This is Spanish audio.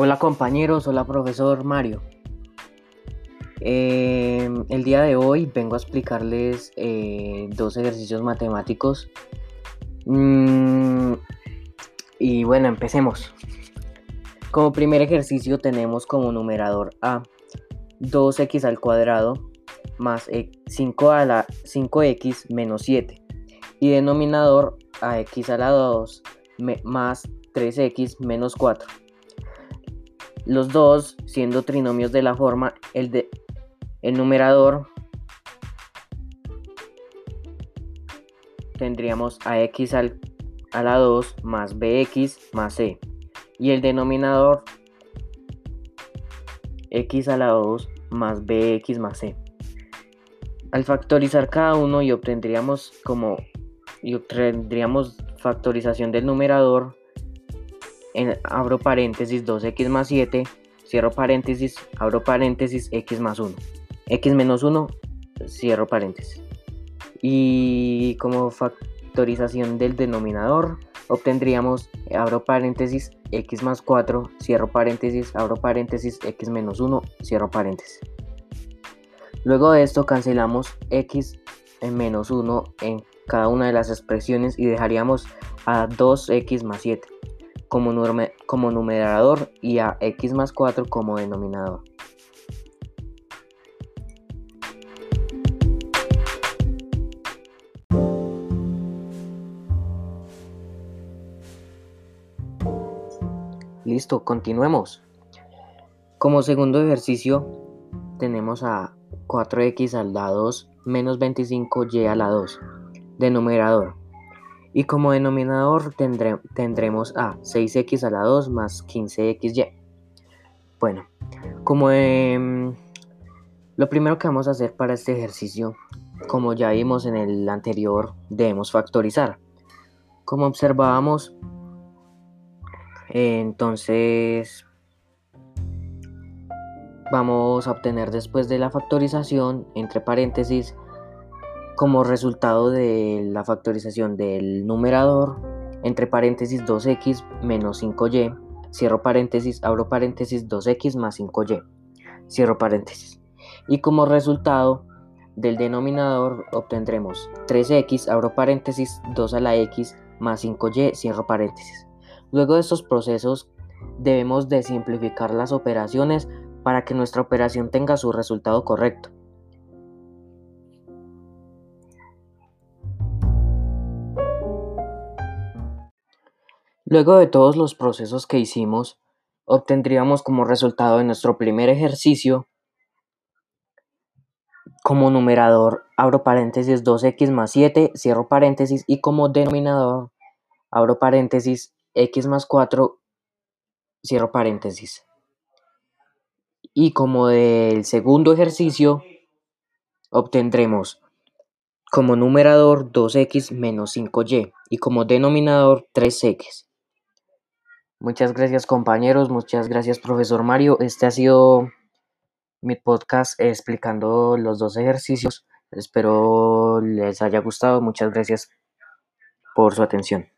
Hola compañeros, hola profesor Mario. Em, el día de hoy vengo a explicarles eh, dos ejercicios matemáticos. Mm, y bueno, empecemos. Como primer ejercicio tenemos como numerador a 2x al cuadrado más 5 a la 5x menos 7 y denominador a x a la 2 más 3x menos 4 los dos siendo trinomios de la forma el, de, el numerador tendríamos a x al, a la 2 más bx más c y el denominador x a la 2 más bx más c. Al factorizar cada uno y obtendríamos como y obtendríamos factorización del numerador abro paréntesis 2x más 7, cierro paréntesis, abro paréntesis, x más 1. x menos 1, cierro paréntesis. Y como factorización del denominador, obtendríamos, abro paréntesis, x más 4, cierro paréntesis, abro paréntesis, x menos 1, cierro paréntesis. Luego de esto cancelamos x en menos 1 en cada una de las expresiones y dejaríamos a 2x más 7 como, como numerador y a x más 4 como denominador. Listo, continuemos. Como segundo ejercicio tenemos a 4x al la 2 menos 25y a la 2 de numerador y como denominador tendremos a 6x a la 2 más 15xy. Bueno, como lo primero que vamos a hacer para este ejercicio, como ya vimos en el anterior, debemos factorizar. Como observábamos, entonces vamos a obtener después de la factorización, entre paréntesis, como resultado de la factorización del numerador, entre paréntesis 2x menos 5y, cierro paréntesis, abro paréntesis 2x más 5y, cierro paréntesis. Y como resultado del denominador obtendremos 3x, abro paréntesis, 2 a la x más 5y, cierro paréntesis. Luego de estos procesos debemos de simplificar las operaciones para que nuestra operación tenga su resultado correcto. Luego de todos los procesos que hicimos, obtendríamos como resultado de nuestro primer ejercicio como numerador abro paréntesis 2x más 7, cierro paréntesis y como denominador abro paréntesis x más 4, cierro paréntesis. Y como del segundo ejercicio obtendremos como numerador 2x menos 5y y como denominador 3x. Muchas gracias compañeros, muchas gracias profesor Mario. Este ha sido mi podcast explicando los dos ejercicios. Espero les haya gustado. Muchas gracias por su atención.